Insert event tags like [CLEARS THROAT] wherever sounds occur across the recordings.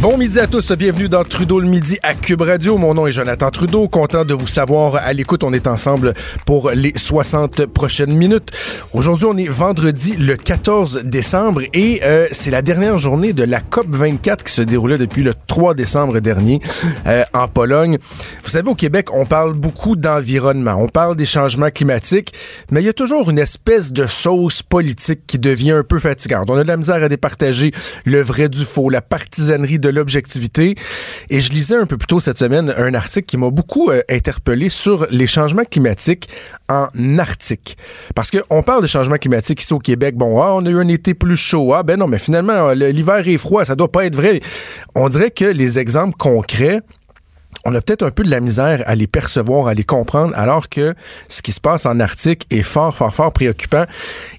Bon midi à tous, bienvenue dans Trudeau le midi à Cube Radio. Mon nom est Jonathan Trudeau, content de vous savoir à l'écoute. On est ensemble pour les 60 prochaines minutes. Aujourd'hui, on est vendredi le 14 décembre et euh, c'est la dernière journée de la COP 24 qui se déroulait depuis le 3 décembre dernier euh, en Pologne. Vous savez, au Québec, on parle beaucoup d'environnement, on parle des changements climatiques, mais il y a toujours une espèce de sauce politique qui devient un peu fatigante. On a de la misère à départager le vrai du faux, la partisanerie de l'objectivité. Et je lisais un peu plus tôt cette semaine un article qui m'a beaucoup euh, interpellé sur les changements climatiques en Arctique. Parce qu'on parle de changements climatiques ici au Québec. Bon, ah, on a eu un été plus chaud. Ah, ben non, mais finalement, l'hiver est froid. Ça doit pas être vrai. On dirait que les exemples concrets on a peut-être un peu de la misère à les percevoir, à les comprendre, alors que ce qui se passe en Arctique est fort, fort, fort préoccupant.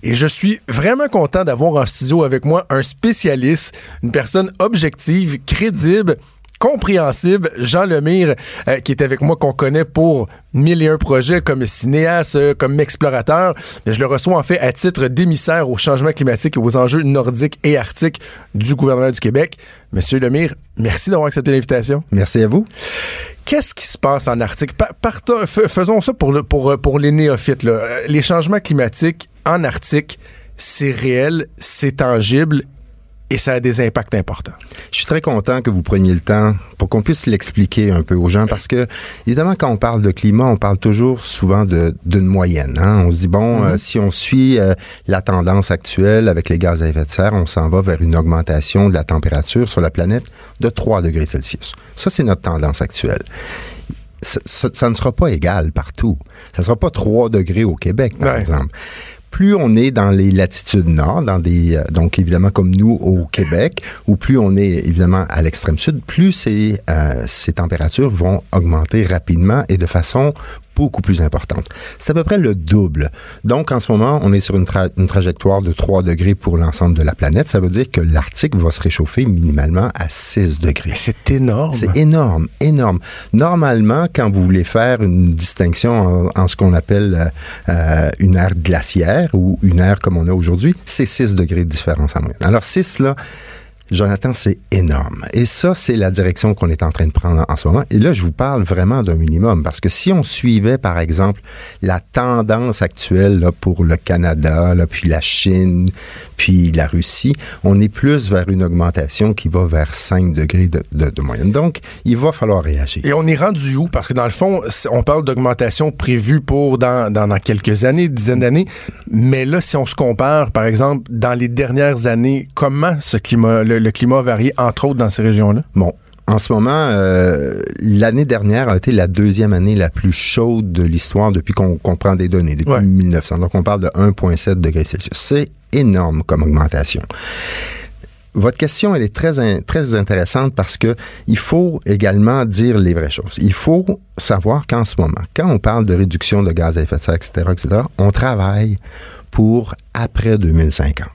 Et je suis vraiment content d'avoir en studio avec moi un spécialiste, une personne objective, crédible, compréhensible. Jean Lemire, euh, qui est avec moi, qu'on connaît pour mille et un projets comme cinéaste, euh, comme explorateur. Mais je le reçois en fait à titre d'émissaire au changement climatique et aux enjeux nordiques et arctiques du gouvernement du Québec. Monsieur Lemire, merci d'avoir accepté l'invitation. Merci à vous. Qu'est-ce qui se passe en Arctique? Partons, faisons ça pour, le, pour, pour les néophytes. Là. Euh, les changements climatiques en Arctique, c'est réel, c'est tangible et ça a des impacts importants. Je suis très content que vous preniez le temps pour qu'on puisse l'expliquer un peu aux gens parce que, évidemment, quand on parle de climat, on parle toujours souvent d'une moyenne. Hein? On se dit, bon, mm-hmm. euh, si on suit euh, la tendance actuelle avec les gaz à effet de serre, on s'en va vers une augmentation de la température sur la planète de 3 degrés Celsius. Ça, c'est notre tendance actuelle. Ça, ça, ne sera pas égal partout. Ça ne sera pas 3 degrés au Québec, par exemple plus on est dans les latitudes nord, dans des euh, donc évidemment comme nous au Québec, ou plus on est évidemment à l'extrême sud, plus ces, euh, ces températures vont augmenter rapidement et de façon beaucoup plus importante. C'est à peu près le double. Donc, en ce moment, on est sur une, une trajectoire de 3 degrés pour l'ensemble de la planète. Ça veut dire que l'Arctique va se réchauffer minimalement à 6 degrés. C'est énorme. C'est énorme, énorme. Normalement, quand vous voulez faire une distinction en, ce qu'on appelle euh, une ère glaciaire ou une ère comme on a aujourd'hui, c'est 6 degrés de différence en moyenne. Alors, 6, là, Jonathan, c'est énorme. Et ça, c'est la direction qu'on est en train de prendre en ce moment. Et là, je vous parle vraiment d'un minimum, parce que si on suivait, par exemple, la tendance actuelle pour le Canada, puis la Chine, puis la Russie, on est plus vers une augmentation qui va vers 5 degrés de, moyenne. Donc, il va falloir réagir. Et on est rendu où? Parce que dans le fond, on parle d'augmentation prévue pour dans quelques années, dizaines d'années. Mais là, si on se compare, par exemple, dans les dernières années, comment ce climat, le, le climat a varié, entre autres, dans ces régions-là? Bon, en ce moment, euh, l'année dernière a été la deuxième année la plus chaude de l'histoire depuis qu'on prend des données, depuis 1900. Donc, on parle de 1,7 degrés Celsius. C'est énorme comme augmentation. Votre question, elle est très, très intéressante parce que il faut également dire les vraies choses. Il faut savoir qu'en ce moment, quand on parle de réduction de gaz à effet de serre, etc., etc., on travaille pour après 2050.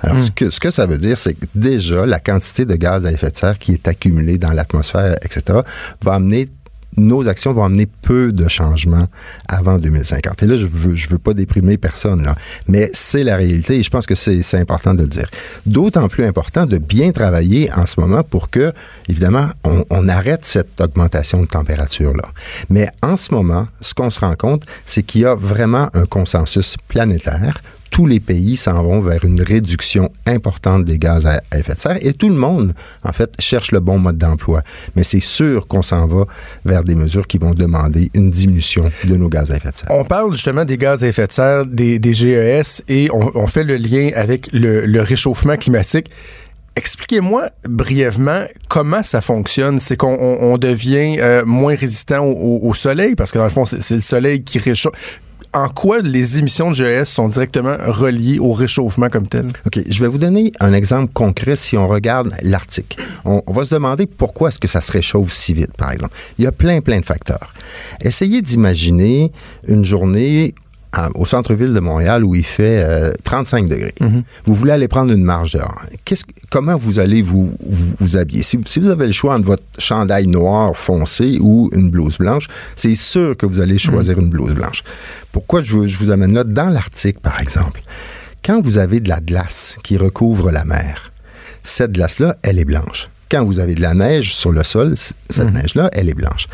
Alors, ce, hmm. que, ce que ça veut dire, c'est que déjà, la quantité de gaz à effet de serre qui est accumulée dans l'atmosphère, etc., va amener nos actions vont amener peu de changements avant 2050. Et là, je veux, je veux pas déprimer personne, là. Mais c'est la réalité et je pense que c'est important de le dire. D'autant plus important de bien travailler en ce moment pour que, évidemment, on, on arrête cette augmentation de température-là. Mais en ce moment, ce qu'on se rend compte, c'est qu'il y a vraiment un consensus planétaire tous les pays s'en vont vers une réduction importante des gaz à effet de serre et tout le monde, en fait, cherche le bon mode d'emploi. Mais c'est sûr qu'on s'en va vers des mesures qui vont demander une diminution de nos gaz à effet de serre. On parle justement des gaz à effet de serre, des, GES, et on, fait le lien avec le réchauffement climatique expliquez-moi brièvement comment ça fonctionne. C'est qu'on devient euh, moins résistant au, soleil, parce que dans le fond, c'est le soleil qui réchauffe en quoi les émissions de GES sont directement reliées au réchauffement comme tel? OK. Je vais vous donner un exemple concret si on regarde l'Arctique. On, va se demander pourquoi est-ce que ça se réchauffe si vite, par exemple. Il y a plein, plein de facteurs. Essayez d'imaginer une journée au centre-ville de Montréal où il fait 35 euh, degrés. Mhm. Vous voulez aller prendre une marche dehors. comment vous allez vous, vous, habiller? Si, vous avez le choix entre votre chandail noir foncé ou une blouse blanche, c'est sûr que vous allez choisir mhm. une blouse blanche. Pourquoi je, je vous amène là? Dans l'Arctique, par exemple, quand vous avez de la glace qui recouvre la mer, cette glace-là, elle est blanche quand vous avez de la neige sur le sol, cette mhm. neige-là, elle est blanche.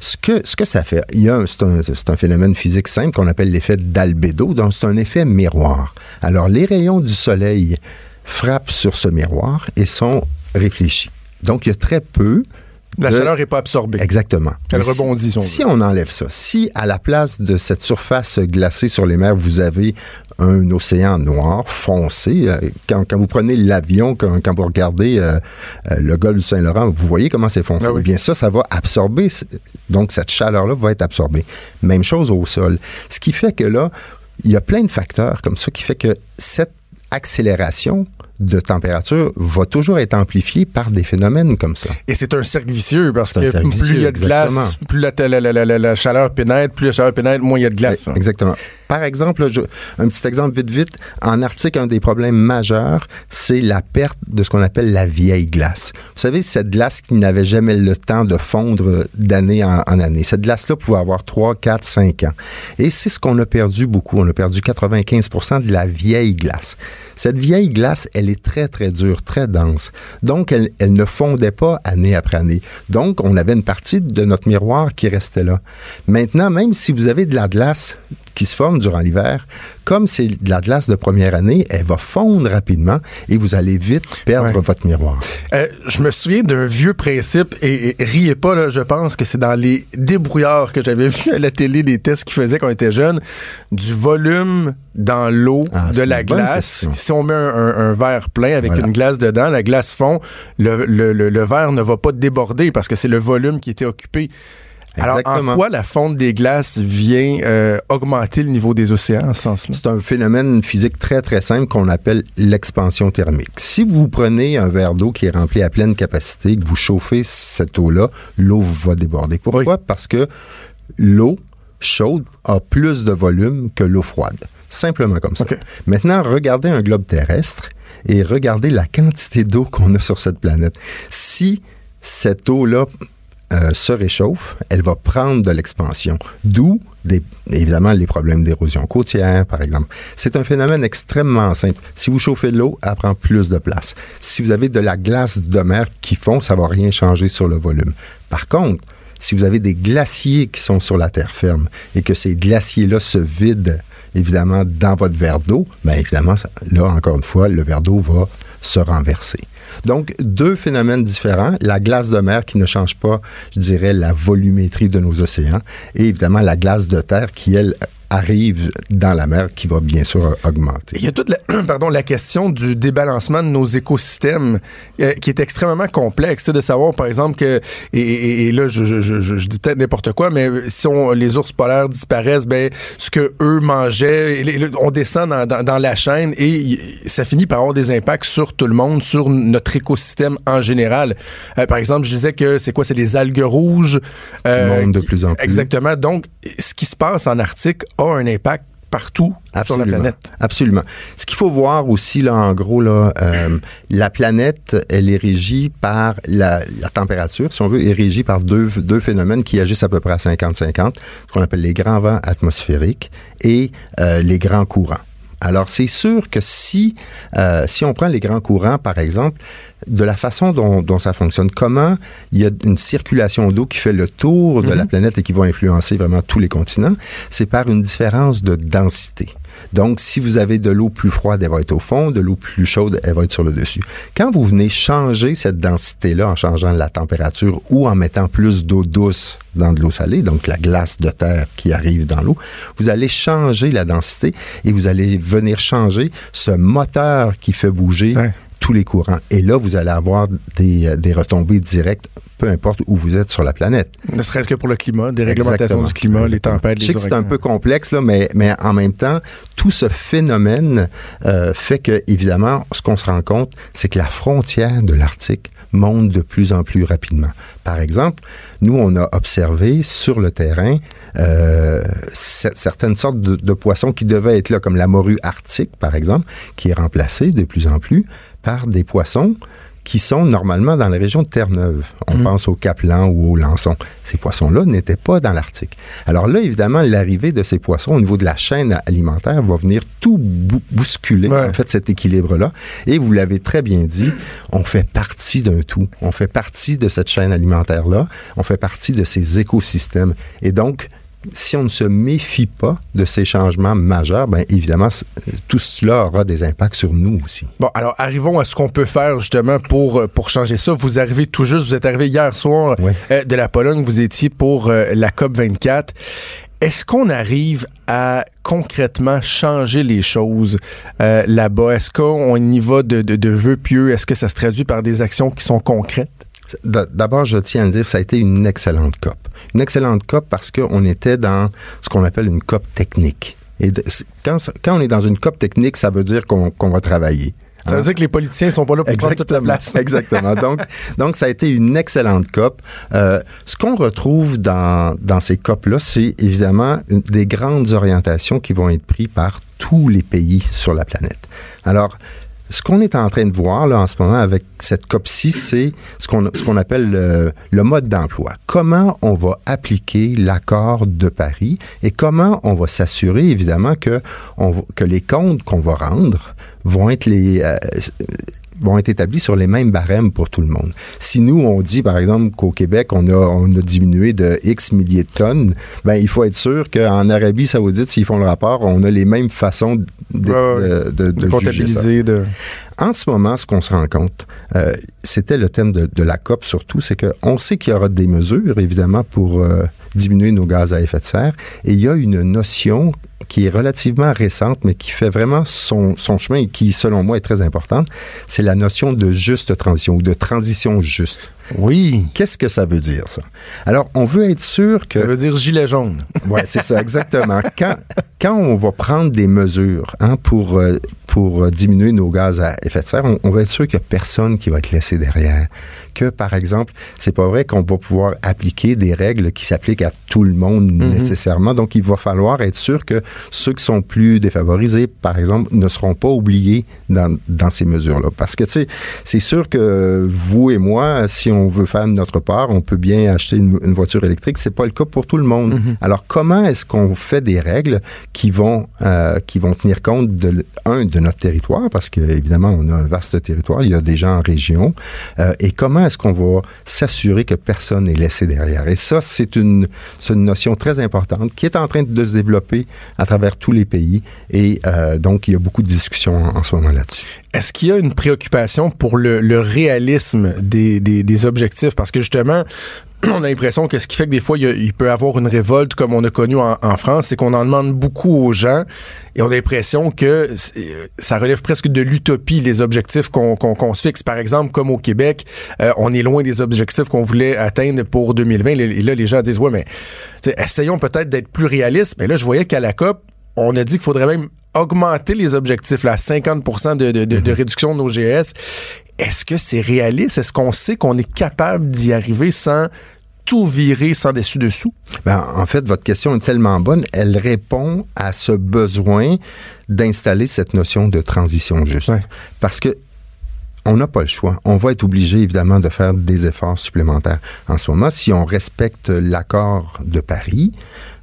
Ce que, ce que ça fait, il y a c'est, un, un, phénomène physique simple qu'on appelle l'effet d'albédo, donc c'est un effet miroir. Alors, les rayons du soleil frappent sur ce miroir et sont réfléchis. Donc, il y a très peu la chaleur n'est pas absorbée. Exactement. Elle rebondit. Si, si on enlève ça, si à la place de cette surface glacée sur les mers, vous avez un océan noir foncé, euh, quand, quand vous prenez l'avion, quand, quand, vous regardez euh, euh, le golfe du Saint-Laurent, vous voyez comment c'est foncé. Ah eh bien, ça, ça va absorber. Donc, cette chaleur-là va être absorbée. Même chose au sol. Ce qui fait que là, il y a plein de facteurs comme ça qui fait que cette accélération de température va toujours être amplifié par des phénomènes comme ça. Et c'est un cercle vicieux parce que plus il y a de glace, plus la, la, chaleur pénètre, plus la chaleur pénètre, moins il y a de glace. Hein. Exactement. Par exemple, un petit exemple vite vite, en Arctique, un des problèmes majeurs, c'est la perte de ce qu'on appelle la vieille glace. Vous savez, cette glace qui n'avait jamais le temps de fondre d'année en, année. Cette glace-là pouvait avoir 3, 4, 5 ans. Et c'est ce qu'on a perdu beaucoup. On a perdu 95% de la vieille glace. Cette vieille glace, elle est très, très dure, très dense. Donc, elle ne fondait pas année après année. Donc, on avait une partie de notre miroir qui restait là. Maintenant, même si vous avez de la glace qui se forme durant l'hiver, comme c'est de la glace de première année, elle va fondre rapidement et vous allez vite perdre votre miroir. Euh, je me souviens d'un vieux principe, et, riez pas, là, je pense que c'est dans les débrouillards que j'avais [LAUGHS] vu à la télé, des tests qu'ils faisaient quand on était jeune, du volume dans l'eau ah, de la glace. Si on met un, verre plein avec une glace dedans, la glace fond, le, le, le verre ne va pas déborder parce que c'est le volume qui était occupé. Alors, en quoi la fonte des glaces vient euh, augmenter le niveau des océans en ce sens-là? C'est un phénomène physique très, très simple qu'on appelle l'expansion thermique. Si vous prenez un verre d'eau qui est rempli à pleine capacité, que vous chauffez cette eau-là, l'eau va déborder. Pourquoi? Parce que l'eau chaude a plus de volume que l'eau froide. Simplement comme ça. Maintenant, regardez un globe terrestre et regardez la quantité d'eau qu'on a sur cette planète. Si cette eau-là euh, se réchauffe, elle va prendre de l'expansion. D'où, évidemment, les problèmes d'érosion côtière, par exemple. C'est un phénomène extrêmement simple. Si vous chauffez l'eau, elle prend plus de place. Si vous avez de la glace de mer qui fond, ça va rien changer sur le volume. Par contre, si vous avez des glaciers qui sont sur la terre ferme et que ces glaciers-là se vident, évidemment, dans votre verre d'eau, bien évidemment, là, encore une fois, le verre d'eau va se renverser. Donc, deux phénomènes différents. La glace de mer qui ne change pas, je dirais, la volumétrie de nos océans et évidemment la glace de terre qui, elle, arrive dans la mer qui va bien sûr augmenter. Il y a toute la, [CLEARS THROAT] pardon, la question du débalancement de nos écosystèmes euh, qui est extrêmement complexe. C'est de savoir, par exemple, que, et, là, je, je, je, je dis peut-être n'importe quoi, mais si on, les ours polaires disparaissent, ben, ce que eux mangeaient, on descend dans, dans, dans, la chaîne et ça finit par avoir des impacts sur tout le monde, sur notre écosystème en général. Euh, par exemple, je disais que c'est quoi? C'est les algues rouges. Euh, de plus en plus. Exactement. Donc, ce qui se passe en Arctique a un impact partout sur la planète. Absolument. Ce qu'il faut voir aussi, là, en gros, là, euh, la planète, elle est régie par la, température, si on veut, est régie par deux, deux phénomènes qui agissent à peu près à 50-50, ce qu'on appelle les grands vents atmosphériques et euh, les grands courants. Alors, c'est sûr que si, euh, si on prend les grands courants, par exemple, de la façon dont, dont ça fonctionne, comment il y a une circulation d'eau qui fait le tour de la mhm. planète et qui va influencer vraiment tous les continents, c'est par une différence de densité. Donc, si vous avez de l'eau plus froide, elle va être au fond, de l'eau plus chaude, elle va être sur le dessus. Quand vous venez changer cette densité-là en changeant la température ou en mettant plus d'eau douce dans de l'eau salée, donc la glace de terre qui arrive dans l'eau, vous allez changer la densité et vous allez venir changer ce moteur qui fait bouger tous les courants. Et là, vous allez avoir des, des retombées directes peu importe où vous êtes sur la planète. Ne serait-ce que pour le climat, des réglementations du climat, les tempêtes, les Je sais que c'est un peu complexe, là, mais, mais en même temps, tout ce phénomène euh, fait que, évidemment, ce qu'on se rend compte, c'est que la frontière de l'Arctique monte de plus en plus rapidement. Par exemple, nous, on a observé sur le terrain euh, certaines sortes de, de, poissons qui devaient être là, comme la morue arctique, par exemple, qui est remplacée de plus en plus par des poissons qui sont normalement dans la région de Terre-Neuve. On mhm. pense au caplan ou au lançon. Ces poissons-là n'étaient pas dans l'Arctique. Alors là, évidemment, l'arrivée de ces poissons au niveau de la chaîne alimentaire va venir tout bousculer, en fait, cet équilibre-là. Et vous l'avez très bien dit, on fait partie d'un tout. On fait partie de cette chaîne alimentaire-là. On fait partie de ces écosystèmes. Et donc, si on ne se méfie pas de ces changements majeurs, bien évidemment, tout cela aura des impacts sur nous aussi. Bon, alors arrivons à ce qu'on peut faire justement pour, euh, pour changer ça. Vous arrivez tout juste, vous êtes arrivé hier soir euh, de la Pologne, vous étiez pour euh, la COP 24. Est-ce qu'on arrive à concrètement changer les choses là-bas? Est-ce qu'on y va de, de, de vœux pieux? Est-ce que ça se traduit par des actions qui sont concrètes? D'abord, je tiens à dire, ça a été une excellente COP. Une excellente COP parce qu'on était dans ce qu'on appelle une COP technique. Et quand, quand, on est dans une COP technique, ça veut dire qu'on va travailler. Ça veut dire que les politiciens sont pas là pour prendre toute la place. [LAUGHS] [LAUGHS] Exactement. Donc, donc, ça a été une excellente COP. Euh, ce qu'on retrouve dans, dans ces COP-là, c'est évidemment des grandes orientations qui vont être prises par tous les pays sur la planète. Alors, ce qu'on est en train de voir là en ce moment avec cette COP6, c'est ce qu'on ce qu'on appelle le, mode d'emploi. Comment on va appliquer l'accord de Paris et comment on va s'assurer évidemment que que les comptes qu'on va rendre vont être les euh, vont être établis sur les mêmes barèmes pour tout le monde. Si nous, on dit, par exemple, qu'au Québec, on a, on a diminué de X milliers de tonnes, ben, il faut être sûr qu'en Arabie saoudite, s'ils font le rapport, on a les mêmes façons de, de, de, comptabiliser. De... En ce moment, ce qu'on se rend compte, euh, c'était le thème de, de, la COP surtout, c'est qu'on sait qu'il y aura des mesures, évidemment, pour euh, diminuer nos gaz à effet de serre, et il y a une notion qui est relativement récente, mais qui fait vraiment son, son chemin et qui, selon moi, est très importante, c'est la notion de juste transition ou de transition juste. Oui. Qu'est-ce que ça veut dire, ça? Alors, on veut être sûr que... Ça veut dire gilet jaune. Oui, c'est ça, exactement. quand, quand on va prendre des mesures hein, pour, euh, pour euh, diminuer nos gaz à effet de serre, on, on va être sûr qu'il n'y a personne qui va être laissé derrière. Que, par exemple, c'est pas vrai qu'on va pouvoir appliquer des règles qui s'appliquent à tout le monde mhm. nécessairement. Donc, il va falloir être sûr que ceux qui sont plus défavorisés, par exemple, ne seront pas oubliés dans, dans ces mesures-là. Parce que, tu sais, c'est sûr que vous et moi, si on veut faire notre part, on peut bien acheter une, voiture électrique. C'est pas le cas pour tout le monde. Mhm. Alors, comment est-ce qu'on fait des règles qui vont, euh, qui vont tenir compte de, un, de notre territoire, parce qu'évidemment, on a un vaste territoire, il y a des gens en région, euh, et comment est-ce qu'on va s'assurer que personne n'est laissé derrière? Et ça, c'est une, notion très importante qui est en train de se développer à travers tous les pays, et euh, donc, il y a beaucoup de discussions en, ce moment là-dessus. Est-ce qu'il y a une préoccupation pour le, réalisme des, objectifs? Parce que justement, [CLEARS THROAT] on a l'impression que ce qui fait que des fois, il, peut y avoir une révolte comme on a connu en, France, c'est qu'on en demande beaucoup aux gens et on a l'impression que ça relève presque de l'utopie, les objectifs qu'on se fixe. Par exemple, comme au Québec, euh, on est loin des objectifs qu'on voulait atteindre pour 2020. Et là, les gens disent, ouais, mais essayons peut-être d'être plus réalistes. Mais là, je voyais qu'à la COP, on a dit qu'il faudrait même augmenter les objectifs, là, 50 de, de, de, de, mm-hmm. réduction de nos GS. Est-ce que c'est réaliste? Est-ce qu'on sait qu'on est capable d'y arriver sans tout virer sans dessus-dessous? Ben, en fait, votre question est tellement bonne. Elle répond à ce besoin d'installer cette notion de transition juste. Parce que on n'a pas le choix. On va être obligé, évidemment, de faire des efforts supplémentaires. En ce moment, si on respecte l'accord de Paris,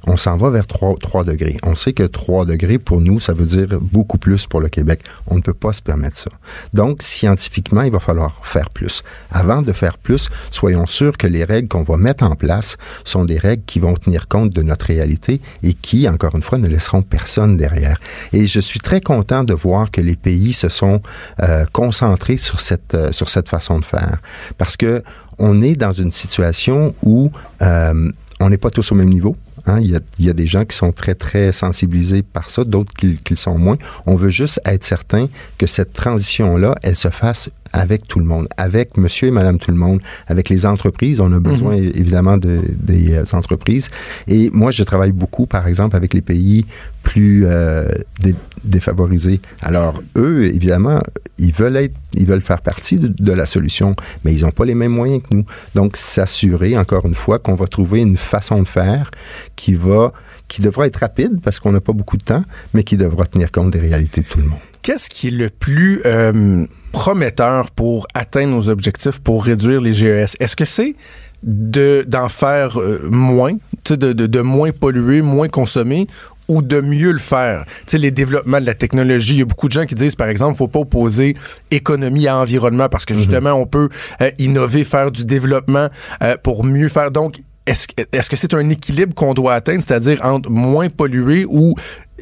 on s'en va vers 3, 3, degrés. On sait que 3 degrés, pour nous, ça veut dire beaucoup plus pour le Québec. On ne peut pas se permettre ça. Donc, scientifiquement, il va falloir faire plus. Avant de faire plus, soyons sûrs que les règles qu'on va mettre en place sont des règles qui vont tenir compte de notre réalité et qui, encore une fois, ne laisseront personne derrière. Et je suis très content de voir que les pays se sont euh, concentrés sur cette, euh, sur cette façon de faire. Parce que on est dans une situation où euh, on n'est pas tous au même niveau. Hein. Il, y a, des gens qui sont très, très sensibilisés par ça, d'autres qui, qui le sont moins. On veut juste être certain que cette transition-là, elle se fasse avec tout le monde, avec monsieur et madame tout le monde, avec les entreprises. On a besoin Mhm. évidemment de, des euh, entreprises. Et moi, je travaille beaucoup, par exemple, avec les pays plus euh, dé- défavorisés. Alors, eux, évidemment, ils veulent être, ils veulent faire partie de, de la solution, mais ils n'ont pas les mêmes moyens que nous. Donc, s'assurer, encore une fois, qu'on va trouver une façon de faire qui va, qui devra être rapide parce qu'on n'a pas beaucoup de temps, mais qui devra tenir compte des réalités de tout le monde. Qu'est-ce qui est le plus euh, prometteur pour atteindre nos objectifs, pour réduire les GES? Est-ce que c'est de d'en faire euh, moins, de, de, de moins polluer, moins consommer, ou de mieux le faire? Tu sais, les développements de la technologie, il y a beaucoup de gens qui disent, par exemple, faut pas opposer économie à environnement parce que justement, on peut euh, innover, faire du développement euh, pour mieux faire. Donc, est-ce est-ce que c'est un équilibre qu'on doit atteindre, c'est-à-dire entre moins polluer ou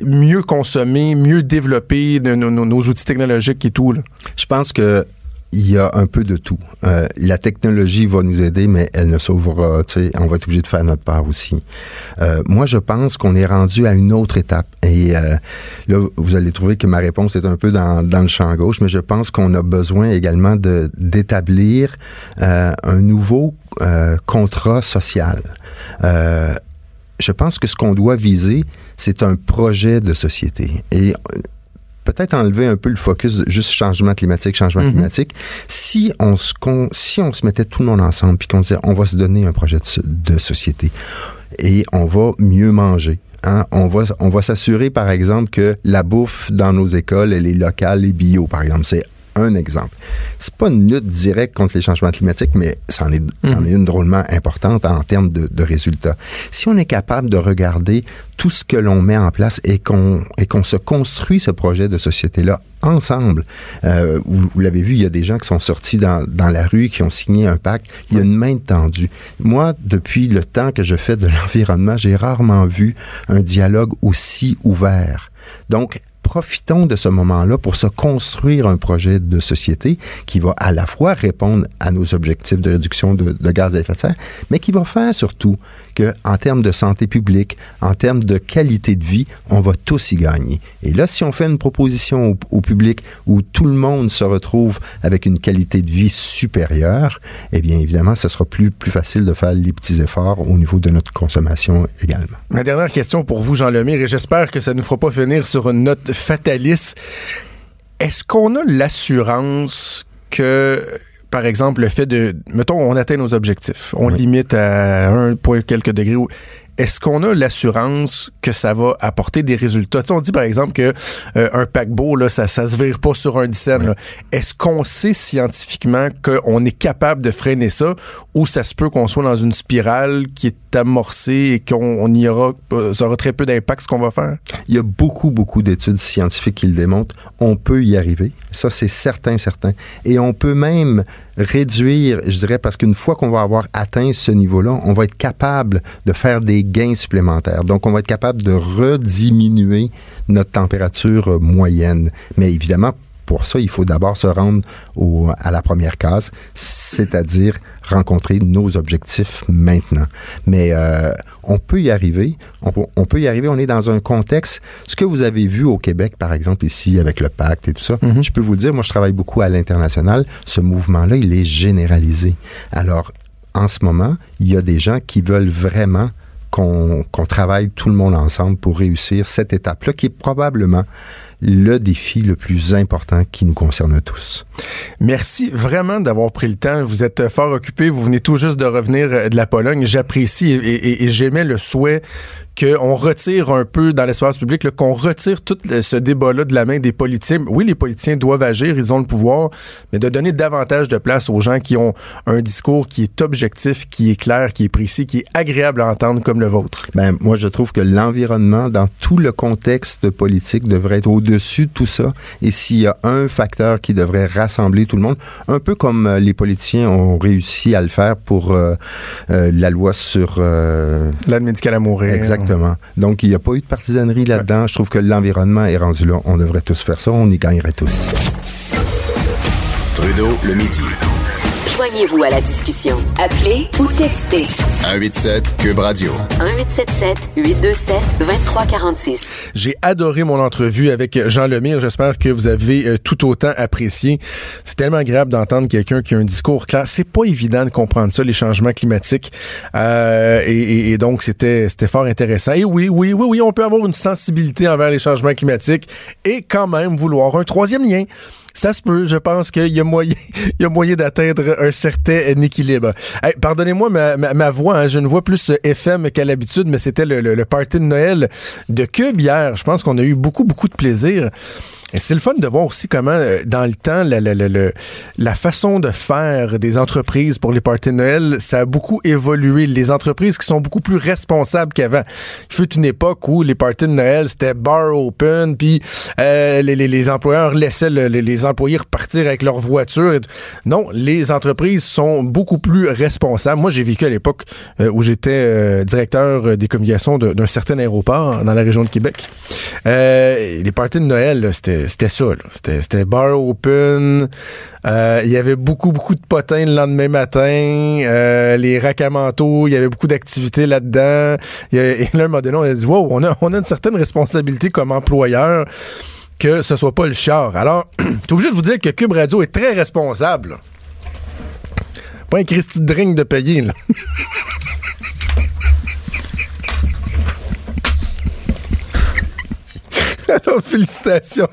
mieux consommer, mieux développer nos- nos outils technologiques et tout? Là? Je pense que il y a un peu de tout. Euh, la technologie va nous aider, mais elle ne sauvera. On va être obligé de faire notre part aussi. Euh, moi, je pense qu'on est rendu à une autre étape. Et euh, là, vous allez trouver que ma réponse est un peu dans, dans le champ gauche, mais je pense qu'on a besoin également d'établir un nouveau contrat social. Je pense que ce qu'on doit viser, c'est un projet de société. Et peut-être enlever un peu le focus de juste changement climatique, changement Mhm. climatique. Si on se con- si on se mettait tout le monde ensemble puis qu'on disait on va se donner un projet de, so- de société et on va mieux manger. Hein? On va on va s'assurer par exemple que la bouffe dans nos écoles elle est locale et bio par exemple. C'est un exemple. C'est pas une lutte directe contre les changements climatiques, mais c'en est, c'en est une drôlement importante en termes de, de résultats. Si on est capable de regarder tout ce que l'on met en place et qu'on et qu'on se construit ce projet de société-là ensemble, euh, vous, vous l'avez vu, il y a des gens qui sont sortis dans, dans la rue, qui ont signé un pacte. Il y a une main tendue. Moi, depuis le temps que je fais de [LAUGHS] l'environnement, j'ai rarement vu un dialogue aussi ouvert. Donc, profitons de ce moment-là pour se construire un projet de société qui va à la fois répondre à nos objectifs de réduction de, gaz à effet de serre, mais qui va faire surtout que, en termes de santé publique, en termes de qualité de vie, on va tous y gagner. Et là, si on fait une proposition au, au public où tout le monde se retrouve avec une qualité de vie supérieure, eh bien, évidemment, ce sera plus, plus facile de faire les petits efforts au niveau de notre consommation également. Ma dernière question pour vous, Jean Lemire, et j'espère que ça ne nous fera pas finir sur une note fataliste. Est-ce qu'on a l'assurance que, par exemple, le fait de, mettons, on atteint nos objectifs, on Oui. limite à un point quelques degrés, ou- est-ce qu'on a l'assurance que ça va apporter des résultats? Tu sais, on dit par exemple que euh, un paquebot, là, ça, ça se vire pas sur un dixaine. là. Est-ce qu'on sait scientifiquement qu'on est capable de freiner ça ou ça se peut qu'on soit dans une spirale qui est amorcée et qu'on on y aura, euh, ça aura très peu d'impact ce qu'on va faire? Il y a beaucoup, beaucoup d'études scientifiques qui le démontrent. On peut y arriver. Ça, c'est certain, certain. Et on peut même réduire, je dirais, parce qu'une fois qu'on va avoir atteint ce niveau-là, on va être capable de faire des gains supplémentaires. Donc, on va être capable de rediminuer notre température moyenne. Mais évidemment, pour ça, il faut d'abord se rendre au, à la première case, c'est-à-dire rencontrer nos objectifs maintenant. Mais euh, on peut y arriver. On, peut- on peut y arriver. On est dans un contexte. Ce que vous avez vu au Québec, par exemple, ici, avec le pacte et tout ça, Mhm. je peux vous le dire, moi, je travaille beaucoup à l'international. Ce mouvement-là, il est généralisé. Alors, en ce moment, il y a des gens qui veulent vraiment qu'on qu'on travaille tout le monde ensemble pour réussir cette étape-là, qui est probablement le défi le plus important qui nous concerne tous. Merci vraiment d'avoir pris le temps. Vous êtes fort occupé. Vous venez tout juste de revenir euh, de la Pologne. J'apprécie et, et- et j'aimais le souhait qu'on retire un peu dans l'espace public, qu'on retire tout ce débat-là de la main des politiciens. Oui, les politiciens doivent agir, ils ont le pouvoir, mais de donner davantage de place aux gens qui ont un discours qui est objectif, qui est clair, qui est précis, qui est agréable à entendre comme le vôtre. Ben, moi, je trouve que l'environnement, dans tout le contexte politique, devrait être au-dessus de tout ça. Et s'il y a un facteur qui devrait rassembler tout le monde, un peu comme euh, les politiciens ont réussi à le faire pour euh, euh, la loi sur... L'aide médicale à mourir. Exactement. Donc, il n'y a pas eu de partisanerie là-dedans. Je trouve que l'environnement est rendu là. On devrait tous faire ça. On y gagnerait tous. Trudeau le midi. Joignez-vous à la discussion. Appelez ou textez. 187 Cube Radio. 1877 827 2346. J'ai adoré mon entrevue avec Jean Lemire. J'espère que vous avez euh, tout autant apprécié. C'est tellement agréable d'entendre quelqu'un qui a un discours clair. C'est pas évident de comprendre ça, les changements climatiques. Euh, et, et, donc, c'était, c'était fort intéressant. Et oui, oui, oui, oui, on peut avoir une sensibilité envers les changements climatiques et quand même vouloir un troisième lien ça se peut. Je pense qu'il y a moyen, [LAUGHS] il y a moyen d'atteindre un certain équilibre. Pardonnez-moi ma, ma, voix, hein, j'ai une voix plus FM qu'à l'habitude, mais c'était le, le, le, party de Noël de Cube hier. Je pense qu'on a eu beaucoup, beaucoup de plaisir. C'est le fun de voir aussi comment, euh, dans le temps, la, la, la, la, façon de faire des entreprises pour les parties de Noël, ça a beaucoup évolué. Les entreprises qui sont beaucoup plus responsables qu'avant. Il fut une époque où les parties de Noël, c'était bar open, puis euh, les, les, les, employeurs laissaient les, employés repartir avec leur voiture. Non, les entreprises sont beaucoup plus responsables. Moi, j'ai vécu à l'époque euh, où j'étais euh, directeur des communications d'un certain aéroport dans la région de Québec. les parties de Noël, c'était c'était ça. C'était bar open. Euh, il y avait beaucoup, beaucoup de potins le lendemain matin. Euh, les manteau, il y avait beaucoup d'activités là-dedans. Et là, un moment donné, on a dit, wow, on a, on a une certaine responsabilité comme employeur que ce soit pas le char. Alors, [CLEARS THROAT] je obligé de vous dire que Cube Radio est très responsable. Pas un Christy de drink de payer, là. [LAUGHS] [LAUGHS] Alors, félicitations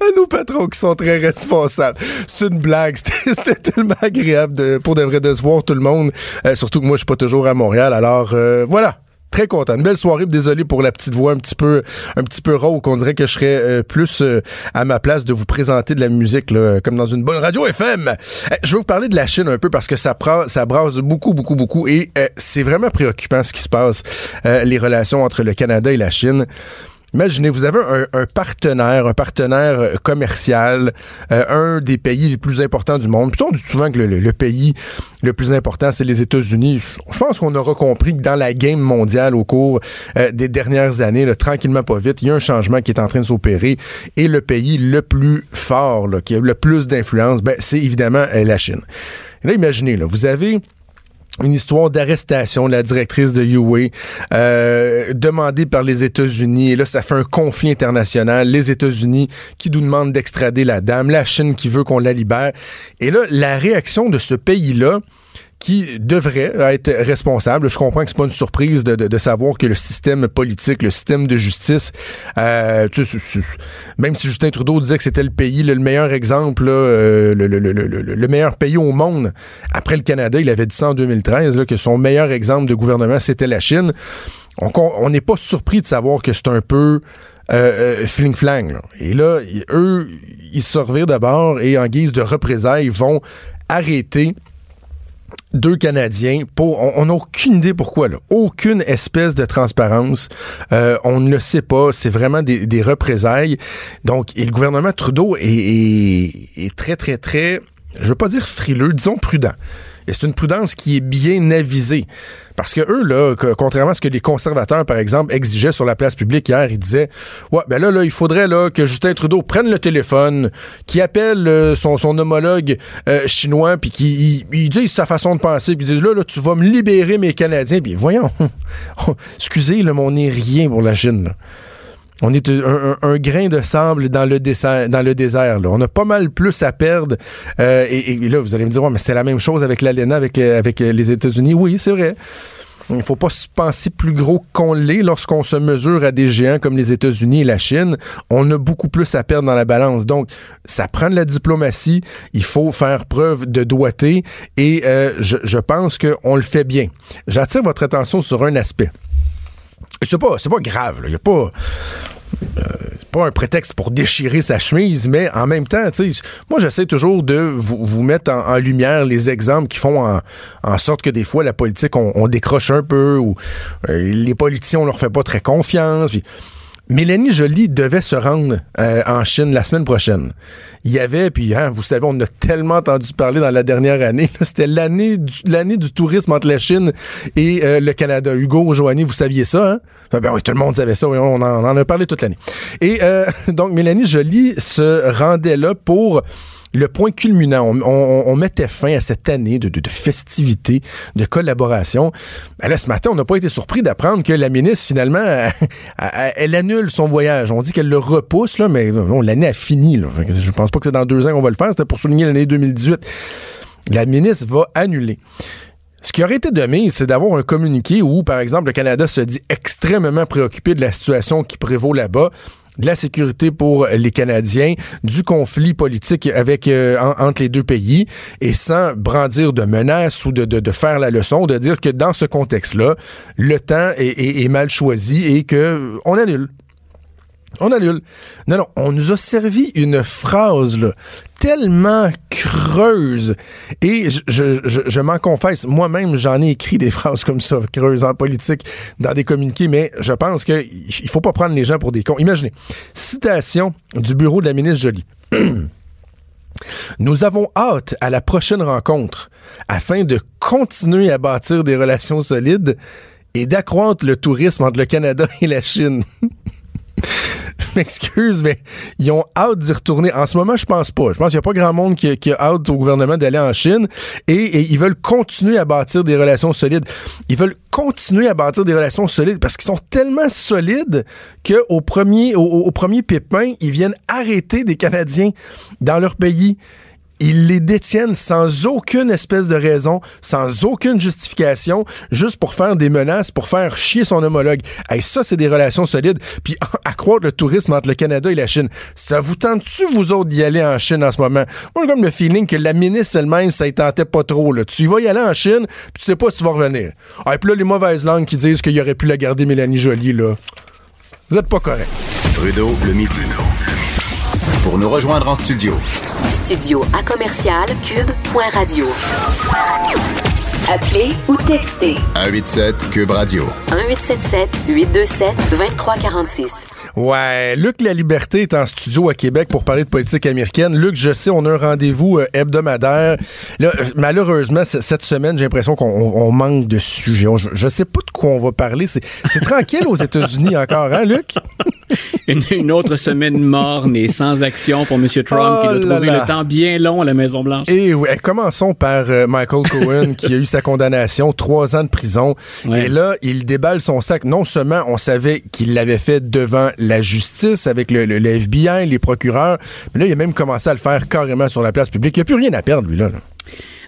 à nos patrons qui sont très responsables. C'est une blague. [LAUGHS] C'était tellement agréable de, pour de vrai de se voir tout le monde. Euh, surtout que moi, je suis pas toujours à Montréal. Alors, euh, voilà très content. Une belle soirée. Désolé pour la petite voix un petit peu, un petit peu rauque. On dirait que je serais euh, plus à ma place de vous présenter de la musique, là, comme dans une bonne radio FM. je vais vous parler de la Chine un peu parce que ça prend, ça brasse beaucoup, beaucoup, beaucoup. Et c'est vraiment préoccupant ce qui se passe, les relations entre le Canada et la Chine. Imaginez, vous avez un, partenaire, un partenaire euh, commercial, euh, un des pays les plus importants du monde. Puis on dit souvent que le, pays le plus important, c'est les États-Unis. Je pense qu'on aura compris que dans la game mondiale au cours euh, des dernières années, là, tranquillement pas vite, il y a un changement qui est en train de s'opérer. Et le pays le plus fort, qui a le plus d'influence, ben, c'est évidemment la Chine. Là, imaginez, là, vous avez une histoire d'arrestation de la directrice de UA euh, demandée par les États-Unis. Et là, ça fait un conflit international. Les États-Unis qui nous demandent d'extrader la dame, la Chine qui veut qu'on la libère. Et là, la réaction de ce pays-là, qui devrait être responsable. Je comprends que c'est pas une surprise de, de, de, savoir que le système politique, le système de justice, euh, tu sais, même si Justin Trudeau disait que c'était le pays, le, meilleur exemple, là, euh, le, le, le, meilleur pays au monde, après le Canada, il avait dit ça en 2013, là, que son meilleur exemple de gouvernement, c'était la Chine. On n'est pas surpris de savoir que c'est un peu euh, euh fling-flang. Et là, eux, ils se d'abord et en guise de représailles, vont arrêter deux Canadiens pour on n'a aucune idée pourquoi là. Aucune espèce de transparence. Euh, on ne le sait pas. C'est vraiment des, des, représailles. Donc et le gouvernement Trudeau est, est, est très très très je veux pas dire frileux disons prudent c'est une prudence qui est bien avisée. Parce que eux, là, contrairement à ce que les conservateurs, par exemple, exigeaient sur la place publique hier, ils disaient Ouais, ben là, là, il faudrait là, que Justin Trudeau prenne le téléphone, qu'il appelle euh, son, homologue euh, chinois, puis qu'il il, dise sa façon de penser, puis dise là, là, tu vas me libérer mes Canadiens. Puis voyons, [LAUGHS] excusez, le mais on n'est rien pour la Chine. Là. On est un, grain de sable dans le désert. Dans le désert là. On a pas mal plus à perdre. Euh, et, là, vous allez me dire, ouais, mais c'est la même chose avec l'ALENA, avec, euh, avec euh, les États-Unis. Oui, c'est vrai. Il ne faut pas se penser plus gros qu'on l'est lorsqu'on se mesure à des géants comme les États-Unis et la Chine. On a beaucoup plus à perdre dans la balance. Donc, ça prend de la diplomatie. Il faut faire preuve de doigté et je, je pense qu'on le fait bien. J'attire votre attention sur un aspect c'est pas, pas grave. Il y a pas. Euh, c'est pas un prétexte pour déchirer sa chemise, mais en même temps, moi j'essaie toujours de vous, vous mettre en, lumière les exemples qui font en, en, sorte que des fois la politique on, décroche un peu ou euh, les politiciens on leur fait pas très confiance. Mélanie Joly devait se rendre euh, en Chine la semaine prochaine. Il y avait, puis hein, vous savez, on a tellement entendu parler dans la dernière année. C'était l'année du, du tourisme entre la Chine et euh, le Canada. Hugo, Joanie, vous saviez ça, hein? Ben oui, tout le monde savait ça. on, en, a parlé toute l'année. Et euh, [LAUGHS] donc, Mélanie Joly se rendait là pour le point culminant. On, mettait fin à cette année de, de, de festivités, de collaboration. Ben là, ce matin, on n'a pas été surpris d'apprendre que la ministre, finalement, [LAUGHS] elle, annule son voyage. On dit qu'elle le repousse, là, mais l'année a fini. Là. Je pense pas que c'est dans deux ans qu'on va le faire. C'était pour souligner l'année 2018. La ministre va annuler. Ce qui aurait été de mise, c'est d'avoir un communiqué où, par exemple, le Canada se dit extrêmement préoccupé de la situation qui prévaut là-bas de la sécurité pour les Canadiens, du conflit politique euh, entre les deux pays, et sans brandir de menaces ou de, de, faire la leçon, de dire que dans ce contexte-là, le temps est, est, mal choisi et que on annule. On annule. Non, non, on nous a servi une phrase là, tellement creuse. Et je, m'en confesse, moi-même, j'en ai écrit des [LAUGHS] phrases comme ça, creuses en politique, dans des communiqués, mais je pense qu'il faut pas prendre les gens pour des cons. Imaginez, citation du bureau de la ministre Jolie. [CLEARS THROAT] Nous avons hâte à la prochaine rencontre afin de continuer à bâtir des relations solides et d'accroître le tourisme entre le Canada et la Chine. [LAUGHS] m'excuse, mais ils ont hâte d'y retourner. En ce moment, je pense pas. Je pense qu'il n'y a pas grand monde qui, qui, a hâte au gouvernement d'aller en Chine et, ils veulent continuer à bâtir des relations solides. Ils veulent continuer à bâtir des relations solides parce qu'ils sont tellement solides qu'au premier, au premier pépin, ils viennent arrêter des Canadiens dans leur pays ils les détiennent sans aucune espèce de raison, sans aucune justification, juste pour faire des menaces, pour faire chier son homologue. Et ça, c'est des relations solides. Puis [LAUGHS] accroître le tourisme entre le Canada et la Chine. Ça vous tente-tu, vous autres, d'y aller en Chine en ce moment? Moi, j'ai comme le feeling que la ministre elle-même, ça y tentait pas trop. Tu vas y aller en Chine, puis tu sais pas si tu vas revenir. Ah, et puis là, les mauvaises langues qui disent qu'il aurait pu la garder Mélanie Jolie, là. Vous êtes pas correct. Trudeau, le midi pour nous rejoindre en studio. Studio à commercial cube.radio. Appelez ou textez. 187 cube radio. 1877 827 2346. Ouais, Luc La Liberté est en studio à Québec pour parler de politique américaine. Luc, je sais, on a un rendez-vous euh, hebdomadaire. Là, euh, malheureusement, cette semaine, j'ai l'impression qu'on manque de sujets. Je, je, sais pas de quoi on va parler. C'est tranquille aux États-Unis encore, hein, Luc? [LAUGHS] [LAUGHS] une, autre semaine morne et sans action pour M. Trump, qui a oh trouvé le temps bien long à la Maison-Blanche. Et oui, commençons par euh, Michael [LAUGHS] Cohen, qui a eu sa condamnation, trois ans de prison. Et là, il déballe son sac. Non seulement on savait qu'il l'avait fait devant la justice, avec le, le, FBI, les procureurs, mais là, il a même commencé à le faire carrément sur la place publique. Il n'y a plus rien à perdre, lui, là. là.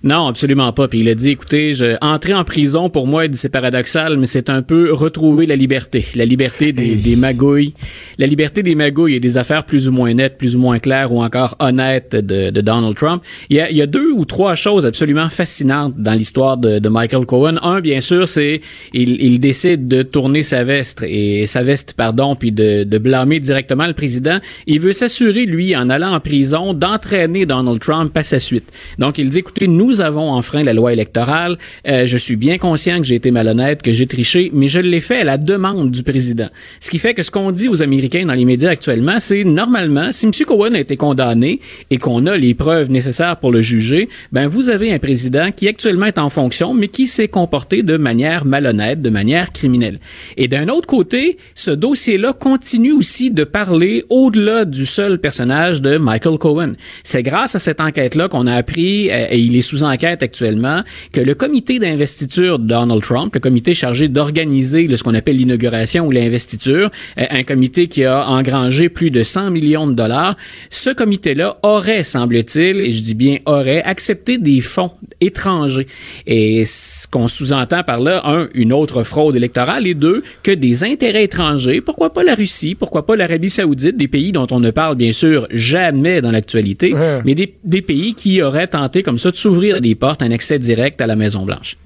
Non, absolument pas. Puis il a dit, écoutez, je, entrer en prison, pour moi, c'est paradoxal, mais c'est un peu retrouver la liberté. La liberté des, des, magouilles. La liberté des magouilles et des affaires plus ou moins nettes, plus ou moins claires ou encore honnêtes de, de Donald Trump. Il y, a, il y a deux ou trois choses absolument fascinantes dans l'histoire de, de Michael Cohen. Un, bien sûr, c'est il, il décide de tourner sa veste et sa veste, pardon, puis de, de blâmer directement le président. Il veut s'assurer, lui, en allant en prison, d'entraîner Donald Trump à sa suite. Donc, il dit, écoutez, nous nous avons enfreint la loi électorale. Euh, je suis bien conscient que j'ai été malhonnête, que j'ai triché, mais je l'ai fait à la demande du président. Ce qui fait que ce qu'on dit aux Américains dans les médias actuellement, c'est normalement, si M. Cohen a été condamné et qu'on a les preuves nécessaires pour le juger, ben vous avez un président qui actuellement est en fonction, mais qui s'est comporté de manière malhonnête, de manière criminelle. Et d'un autre côté, ce dossier-là continue aussi de parler au-delà du seul personnage de Michael Cohen. C'est grâce à cette enquête-là qu'on a appris, euh, et il est sous enquête actuellement que le comité d'investiture de Donald Trump, le comité chargé d'organiser ce qu'on appelle l'inauguration ou l'investiture, euh, un comité qui a engrangé plus de 100 millions de dollars, ce comité-là aurait, semble-t-il, et je dis bien aurait, accepté des fonds étrangers. Et ce qu'on sous-entend par là, un, une autre fraude électorale, et deux, que des intérêts étrangers, pourquoi pas la Russie, pourquoi pas l'Arabie saoudite, des pays dont on ne parle bien sûr jamais dans l'actualité, mais des, des pays qui auraient tenté comme ça de s'ouvrir des portes, un accès direct à la Maison-Blanche.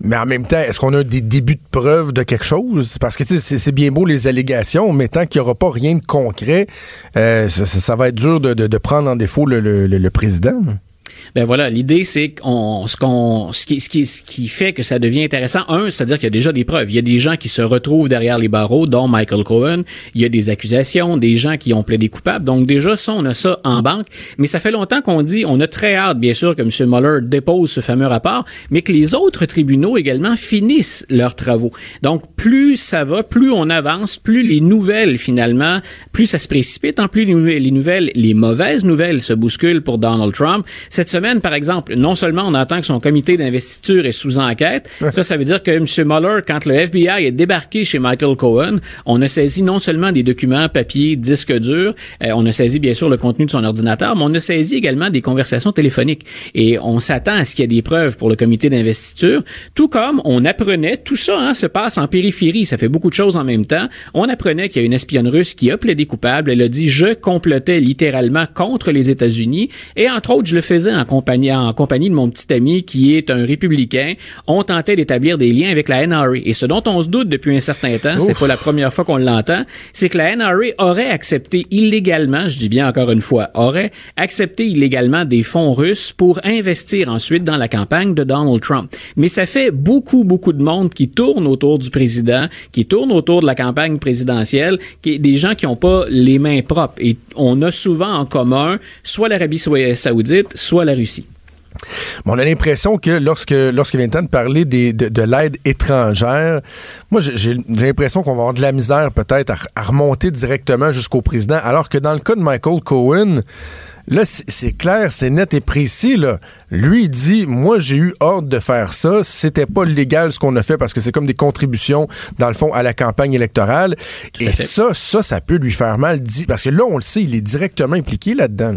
Mais en même temps, est-ce qu'on a des débuts de preuves de quelque chose? Parce que c'est bien beau les allégations, mais tant qu'il n'y aura pas rien de concret, euh, ça, va être dur de, prendre en défaut le, président. Ben voilà, l'idée c'est qu'on ce qu'on ce qui ce qui ce qui fait que ça devient intéressant un, c'est-à-dire qu'il y a déjà des preuves, il y a des gens qui se retrouvent derrière les barreaux dont Michael Cohen, il y a des accusations, des gens qui ont plaidé coupables. Donc déjà ça on a ça en banque, mais ça fait longtemps qu'on dit on a très hâte bien sûr que M. Mueller dépose ce fameux rapport, mais que les autres tribunaux également finissent leurs travaux. Donc plus ça va, plus on avance, plus les nouvelles finalement, plus ça se précipite, en plus les nouvelles les mauvaises nouvelles se bousculent pour Donald Trump. Cette semaine, par exemple, non seulement on entend que son comité d'investiture est sous enquête, ça, ça veut dire que M. Mueller, quand le FBI est débarqué chez Michael Cohen, on a saisi non seulement des documents papier, disques durs, euh, on a saisi bien sûr le contenu de son ordinateur, mais on a saisi également des conversations téléphoniques. Et on s'attend à ce qu'il y ait des preuves pour le comité d'investiture, tout comme on apprenait, tout ça hein, se passe en périphérie, ça fait beaucoup de choses en même temps. On apprenait qu'il y a une espionne russe qui a plaidé coupable, elle a dit je complotais littéralement contre les États-Unis et entre autres je le faisais en compagnie, en compagnie de mon petit ami qui est un républicain. On tentait d'établir des liens avec la NRA. Et ce dont on se doute depuis un certain temps, c'est pas la première fois qu'on l'entend, c'est que la NRA aurait accepté illégalement, je dis bien encore une fois, aurait accepté illégalement des fonds russes pour investir ensuite dans la campagne de Donald Trump. Mais ça fait beaucoup, beaucoup de monde qui tourne autour du président, qui tourne autour de la campagne présidentielle, qui, des gens qui n'ont pas les mains propres. Et on a souvent en commun soit l'Arabie saoudite, soit la Russie. on a l'impression que lorsque lorsqu'il vient le temps de parler des, de, l'aide étrangère, moi j'ai l'impression qu'on va avoir de la misère peut-être à, remonter directement jusqu'au président, alors que dans le cas de Michael Cohen, là c'est clair, c'est net et précis. Là. Lui il dit, moi j'ai eu ordre de faire ça, c'était pas légal ce qu'on a fait parce que c'est comme des contributions dans le fond à la campagne électorale. et ça, ça, ça peut lui faire mal, dit parce que là on le sait, il est directement impliqué là-dedans.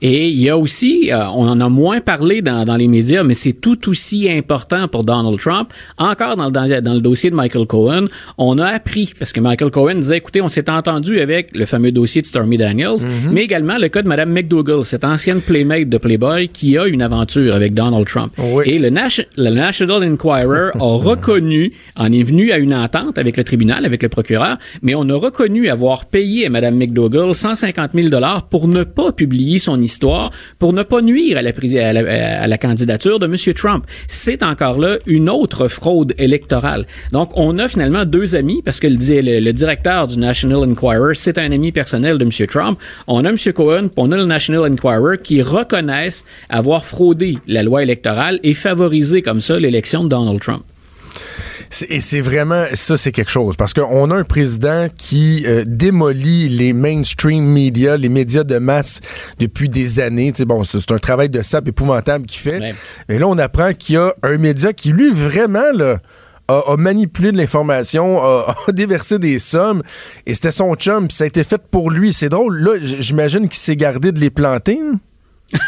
Et il y a aussi, euh, on en a moins parlé dans, dans les médias, mais c'est tout aussi important pour Donald Trump. Encore dans, dans, dans, le dossier de Michael Cohen, on a appris, parce que Michael Cohen disait, écoutez, on s'est entendu avec le fameux dossier de Stormy Daniels, mm-hmm. mais également le cas de Mme McDougall, cette ancienne playmate de Playboy qui a une aventure avec Donald Trump. Et le, le National Enquirer a [LAUGHS] reconnu, en est venu à une entente avec le tribunal, avec le procureur, mais on a reconnu avoir payé à Mme McDougall 150 000 dollars pour ne pas publier son histoire pour ne pas nuire à la, candidature de M. Trump. C'est encore là une autre fraude électorale. Donc, on a finalement deux amis, parce que le, le, directeur du National Enquirer, c'est un ami personnel de M. Trump. On a M. Cohen, puis on a le National Enquirer qui reconnaissent avoir fraudé la loi électorale et favorisé comme ça l'élection de Donald Trump. Et c'est vraiment, ça c'est quelque chose, parce qu'on a un président qui euh, démolit les mainstream media, les médias de masse depuis des années. sais bon, c'est un travail de sap épouvantable qu'il fait. Mais là, on apprend qu'il y a un média qui, lui, vraiment, là, a, manipulé de l'information, [LAUGHS] a, déversé des sommes, et c'était son chum, puis ça a été fait pour lui. C'est drôle, là, j'imagine qu'il s'est gardé de les planter. [LAUGHS]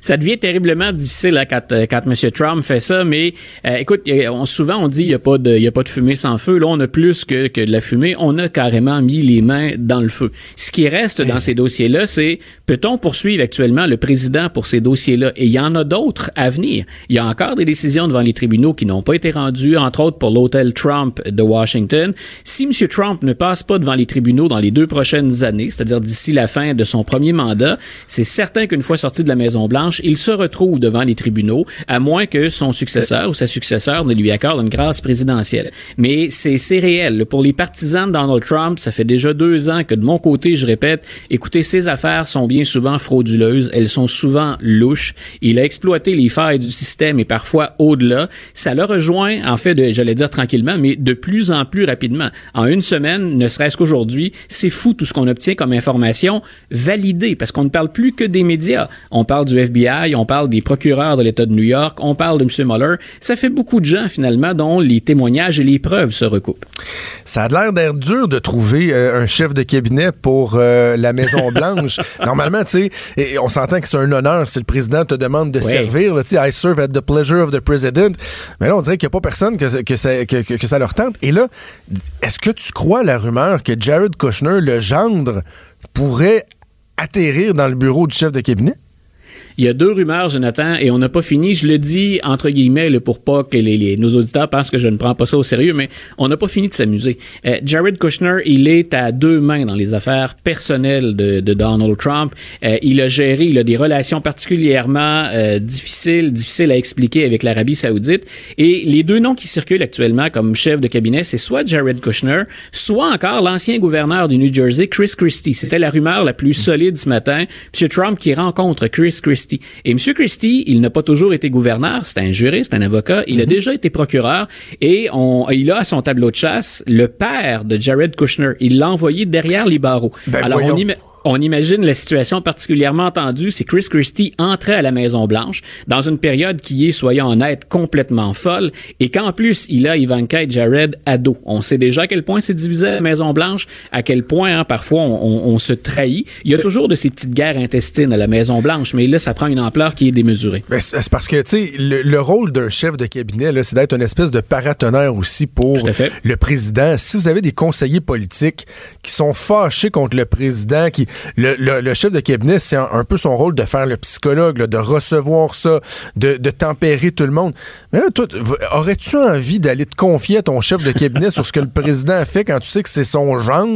ça devient terriblement difficile là, quand, euh, quand M. Trump fait ça. Mais euh, écoute, on, souvent on dit il n'y a, pas de, y a pas de fumée sans feu. Là, on a plus que, que de la fumée. On a carrément mis les mains dans le feu. Ce qui reste dans ces dossiers-là, c'est peut-on poursuivre actuellement le président pour ces dossiers-là? Et il y en a d'autres à venir. Il y a encore des décisions devant les tribunaux qui n'ont pas été rendues, entre autres pour l'hôtel Trump de Washington. Si M. Trump ne passe pas devant les tribunaux dans les deux prochaines années, c'est-à-dire d'ici la fin de son premier mandat, c'est certain qu'une fois sorti de la Maison Blanche, il se retrouve devant les tribunaux, à moins que son successeur ou sa successeur ne lui accorde une grâce présidentielle. Mais c'est réel. Pour les partisans de Donald Trump, ça fait déjà deux ans que de mon côté, je répète, écoutez, ces affaires sont bien souvent frauduleuses, elles sont souvent louches. Il a exploité les failles du système et parfois au-delà. Ça le rejoint, en fait, j'allais dire tranquillement, mais de plus en plus rapidement. En une semaine, ne serait-ce qu'aujourd'hui, c'est fou tout ce qu'on obtient comme information validée, parce qu'on ne parle plus que des médias. On parle du FBI, on parle des procureurs de l'État de New York, on parle de M. Mueller. Ça fait beaucoup de gens, finalement, dont les témoignages et les preuves se recoupent. Ça a l'air d'être dur de trouver euh, un chef de cabinet pour euh, la Maison-Blanche. [LAUGHS] Normalement, tu sais, on s'entend que c'est un honneur si le président te demande de servir. Tu sais, I serve at the pleasure of the president. Mais là, on dirait qu'il n'y a pas personne que, que, ça, que, que ça leur tente. Et là, est-ce que tu crois la rumeur que Jared Kushner, le gendre, pourrait atterrir dans le bureau du chef de cabinet? Il y a deux rumeurs, Jonathan, et on n'a pas fini. Je le dis entre guillemets pour pas que les, nos auditeurs pensent que je ne prends pas ça au sérieux, mais on n'a pas fini de s'amuser. Euh, Jared Kushner, il est à deux mains dans les affaires personnelles de, de Donald Trump. Euh, il a géré, il a des relations particulièrement euh, difficiles, difficiles à expliquer avec l'Arabie Saoudite. Et les deux noms qui circulent actuellement comme chef de cabinet, c'est soit Jared Kushner, soit encore l'ancien gouverneur du New Jersey, Chris Christie. C'était la rumeur la plus solide ce matin. M. Trump qui rencontre Chris Christie. Et M. Christie, il n'a pas toujours été gouverneur, c'est un juriste, un avocat. Il a mhm. déjà été procureur et on, il a à son tableau de chasse le père de Jared Kushner. Il l'a envoyé derrière les barreaux. Ben Alors on y on imagine la situation particulièrement tendue si Chris Christie entrait à la Maison Blanche dans une période qui est, soyons honnêtes, complètement folle et qu'en plus il a Ivanka et Jared ado. On sait déjà à quel point c'est divisé à la Maison Blanche, à quel point hein, parfois on, se trahit. Il y a toujours de ces petites guerres intestines à la Maison Blanche, mais là ça prend une ampleur qui est démesurée. Ben, c'est parce que tu sais le, rôle d'un chef de cabinet là, c'est d'être une espèce de paratonnerre aussi pour le président. Si vous avez des conseillers politiques qui sont fâchés contre le président, qui le, chef de cabinet, c'est un, peu son rôle de faire le psychologue, de recevoir ça, de, tempérer tout le monde. Mais là, aurais-tu envie d'aller te confier à ton chef de cabinet [LAUGHS] sur ce que le président a fait quand tu sais que c'est son genre,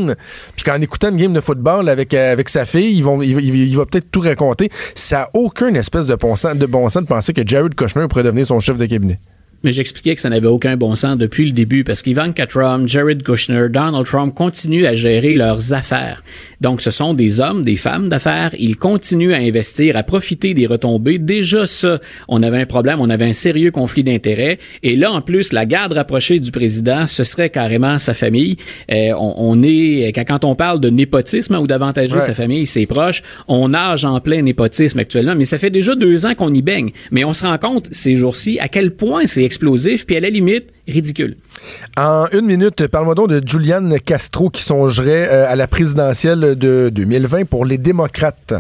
puis qu'en écoutant une game de football avec, avec sa fille, il, va peut-être tout raconter. Ça n'a aucun espèce de bon, sens, de de penser que Jared Kushner pourrait devenir son chef de cabinet. Mais j'expliquais que ça n'avait aucun bon sens depuis le début parce qu'Ivanka Trump, Jared Kushner, Donald Trump continuent à gérer leurs affaires. Donc, ce sont des hommes, des femmes d'affaires. Ils continuent à investir, à profiter des retombées. Déjà, ça, on avait un problème, on avait un sérieux conflit d'intérêts. Et là, en plus, la garde rapprochée du président, ce serait carrément sa famille. Euh, on, est, quand on parle de népotisme ou d'avantager sa famille, ses proches, on nage en plein népotisme actuellement. Mais ça fait déjà deux ans qu'on y baigne. Mais on se rend compte ces jours-ci à quel point c'est explosif, puis à la limite, ridicule. En une minute, parle-moi donc de Julian Castro qui songerait euh, à la présidentielle de 2020 pour les démocrates.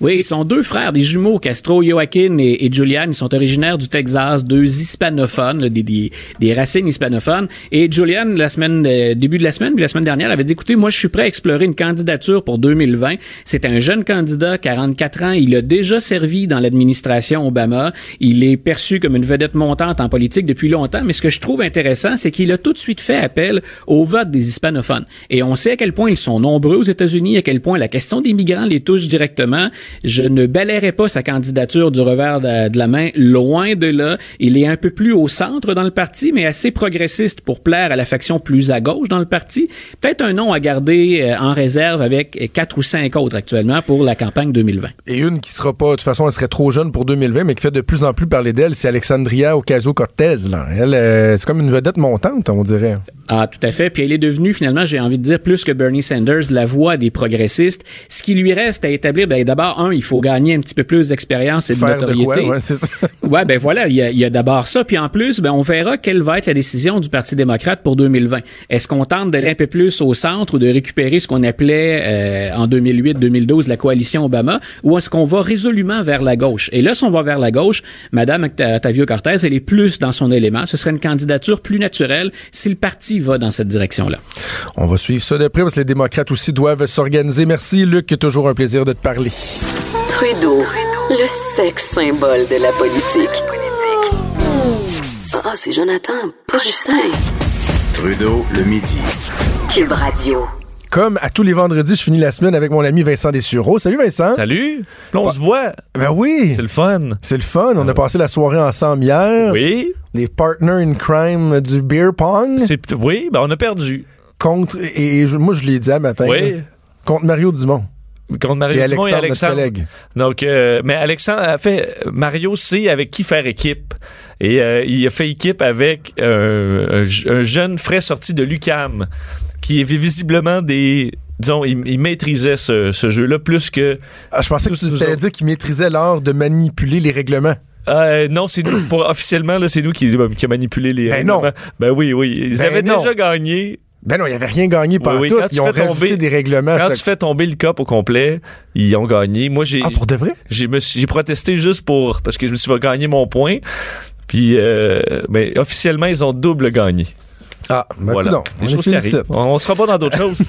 Oui, ils sont deux frères, des jumeaux, Castro, Joaquin et, Julian. Ils sont originaires du Texas, deux hispanophones, des, des, racines hispanophones. Et Julian, la semaine, euh, début de la semaine, puis la semaine dernière, avait dit, écoutez, moi, je suis prêt à explorer une candidature pour 2020. C'est un jeune candidat, 44 ans. Il a déjà servi dans l'administration Obama. Il est perçu comme une vedette montante en politique depuis longtemps. Mais ce que je trouve intéressant, c'est qu'il a tout de suite fait appel au vote des hispanophones. Et on sait à quel point ils sont nombreux aux États-Unis, à quel point la question des migrants les touche directement. Je ne balayerai pas sa candidature du revers de, la main, loin de là. Il est un peu plus au centre dans le parti, mais assez progressiste pour plaire à la faction plus à gauche dans le parti. Peut-être un nom à garder euh, en réserve avec quatre ou cinq autres actuellement pour la campagne 2020. Et une qui sera pas, de toute façon, elle serait trop jeune pour 2020, mais qui fait de plus en plus parler d'elle, c'est Alexandria Ocasio-Cortez. Elle, euh, c'est comme une vedette montante, on dirait. Ah, tout à fait. Puis elle est devenue, finalement, j'ai envie de dire, plus que Bernie Sanders, la voix des progressistes. Ce qui lui reste à établir, ben, d'abord, un, il faut gagner un petit peu plus d'expérience et de notoriété. ouais, c'est ça. [LAUGHS] ouais, ben voilà, il y a, d'abord ça. Puis en plus, ben, on verra quelle va être la décision du Parti démocrate pour 2020. Est-ce qu'on tente d'aller un peu plus au centre ou de récupérer ce qu'on appelait euh, en 2008-2012 la coalition Obama, ou est-ce qu'on va résolument vers la gauche? Et là, si on va vers la gauche, Madame Octavio-Cortez, elle est plus dans son élément. Ce serait une candidature plus naturelle si le parti va dans cette direction-là. On va suivre ça de près parce que les démocrates aussi doivent s'organiser. Merci, Luc. Toujours un plaisir de te parler. Trudeau, le sexe symbole de la politique. Ah, c'est Jonathan, pas Justin. Trudeau, le midi. Cube Radio. Comme à tous les vendredis, je finis la semaine avec mon ami Vincent Dessureau. Salut Vincent. Salut. on se voit. Ben oui. C'est le fun. C'est le fun. On a passé la soirée ensemble hier. Oui. Les partners in crime du beer pong. Oui, ben on a perdu. Contre, et, moi je l'ai dit à matin. Oui. contre Mario Dumont. Contre Mario et Dumont et Alexandre. Donc, euh, mais Alexandre a fait. Mario sait avec qui faire équipe. Et euh, il a fait équipe avec un, jeune frais sorti de l'UCAM qui avait visiblement des disons, il, maîtrisait ce, jeu-là plus que. Ah, je pensais que tu allais dire qu'il maîtrisait l'art de manipuler les règlements. Euh, non, c'est nous. Pour, officiellement, là, c'est nous qui, qui a manipulé les. Ben non. Ben oui, oui. Ils ben avaient déjà gagné. Ben non, ils n'avaient rien gagné par tout. Ils ont rajouté des règlements. Quand tu fais tomber le cop au complet, ils ont gagné. Moi, j'ai. Ah, pour de vrai? J'ai protesté juste pour. Parce que je me suis gagner mon point. Puis, euh, mais officiellement, ils ont double gagné. Ah, ben voilà. On, on sera pas dans d'autres [LAUGHS] choses.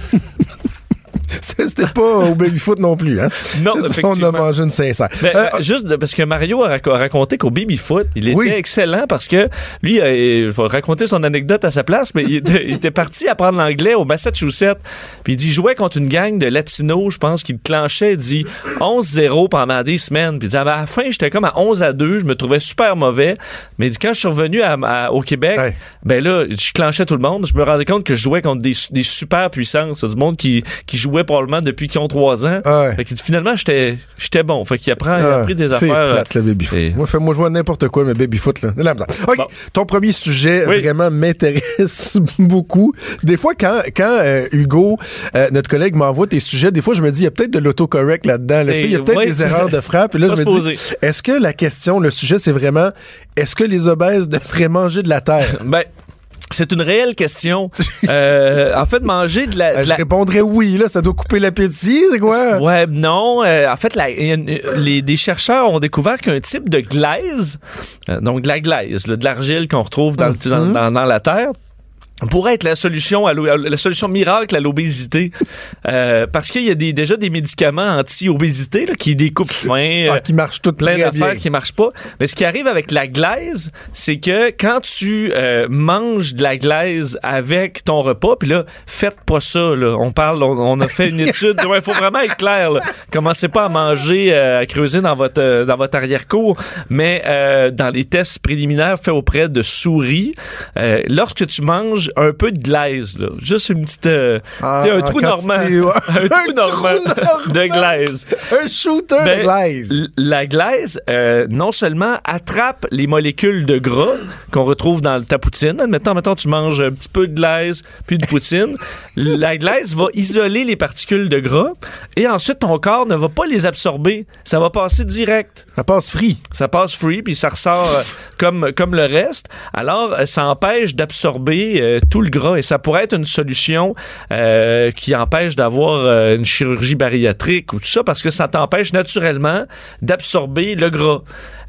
[LAUGHS] C'était pas au baby-foot non plus, hein? Non, On a mangé une sincère. Mais, Euh, euh, juste parce que Mario a rac- a raconté qu'au baby-foot, il était Oui. excellent parce que lui, euh, je vais raconter son anecdote à sa place, mais il était, il était parti apprendre l'anglais au Massachusetts. Puis il dit, il jouait contre une gang de latinos, je pense, qui le clenchait, il dit 11-0 pendant des semaines. Puis il dit, à la fin, j'étais comme à 11 à 2, je me trouvais super mauvais. Mais il dit, quand je suis revenu à- à- au Québec, ben là, je clenchais tout le monde. Je me rendais compte que je jouais contre des, des super puissances. Du monde qui, qui jouait probablement depuis qu'ils ont 3 ans. Ouais. Fait dit, finalement, j'étais j'étais bon. Fait qu'il apprend, il a Ah, appris des affaires. euh, plate, le baby-foot. et- Moi, fais-moi jouer à n'importe quoi, mais là. misère. OK, Bon. ton premier sujet Oui. vraiment m'intéresse [LAUGHS] beaucoup. Des fois, quand, quand euh, Hugo, euh, notre collègue, m'envoie tes sujets, des fois, je me dis, il y a peut-être de l'autocorrect là-dedans. là. Il y a peut-être ouais, des erreurs de frappe. Et là, je me dis, est-ce que la question, le sujet, c'est vraiment, est-ce que les obèses [LAUGHS] devraient manger de la terre? Ben, c'est une réelle question. Euh, en fait, manger de la. Euh, je répondrais oui, là, ça doit couper l'appétit, c'est quoi? Ouais, non. euh, en fait, la- les, des chercheurs ont découvert qu'un type de glaise, euh, donc de la glaise, là, de l'argile qu'on retrouve dans, le- dans- Mhm. dans- dans la terre, pourrait être la solution à la solution miracle à l'obésité Euh, parce qu'il y a des, déjà des médicaments anti-obésité là, qui découpent fin Ah, qui marche tout plein d'affaires qui marchent pas. Mais ce qui arrive avec la glaise, c'est que quand tu euh, manges de la glaise avec ton repas, puis là, faites pas ça. Là. On parle, on, on a fait une [LAUGHS] étude. Il faut vraiment être clair. Là. Commencez pas à manger, euh, à creuser dans votre euh, dans votre arrière-cour, mais euh, dans les tests préliminaires faits auprès de souris, euh, lorsque tu manges un peu de glaise, là, juste une petite, euh, Ah, tu sais, un trou normand, ouais. [LAUGHS] un trou Un normand trou normand. de glaise. Un shooter Ben, de glaise. L- La glaise, euh, non seulement attrape les molécules de gras qu'on retrouve dans ta poutine. Admettons, mettons, tu manges un petit peu de glaise puis de poutine. [LAUGHS] la glaise va isoler les particules de gras et ensuite ton corps ne va pas les absorber. Ça va passer direct. Ça passe free. Ça passe free puis ça ressort euh, comme, comme le reste. Alors, euh, ça empêche d'absorber tout le gras et ça pourrait être une solution euh, qui empêche d'avoir euh, une chirurgie bariatrique ou tout ça parce que ça t'empêche naturellement d'absorber le gras.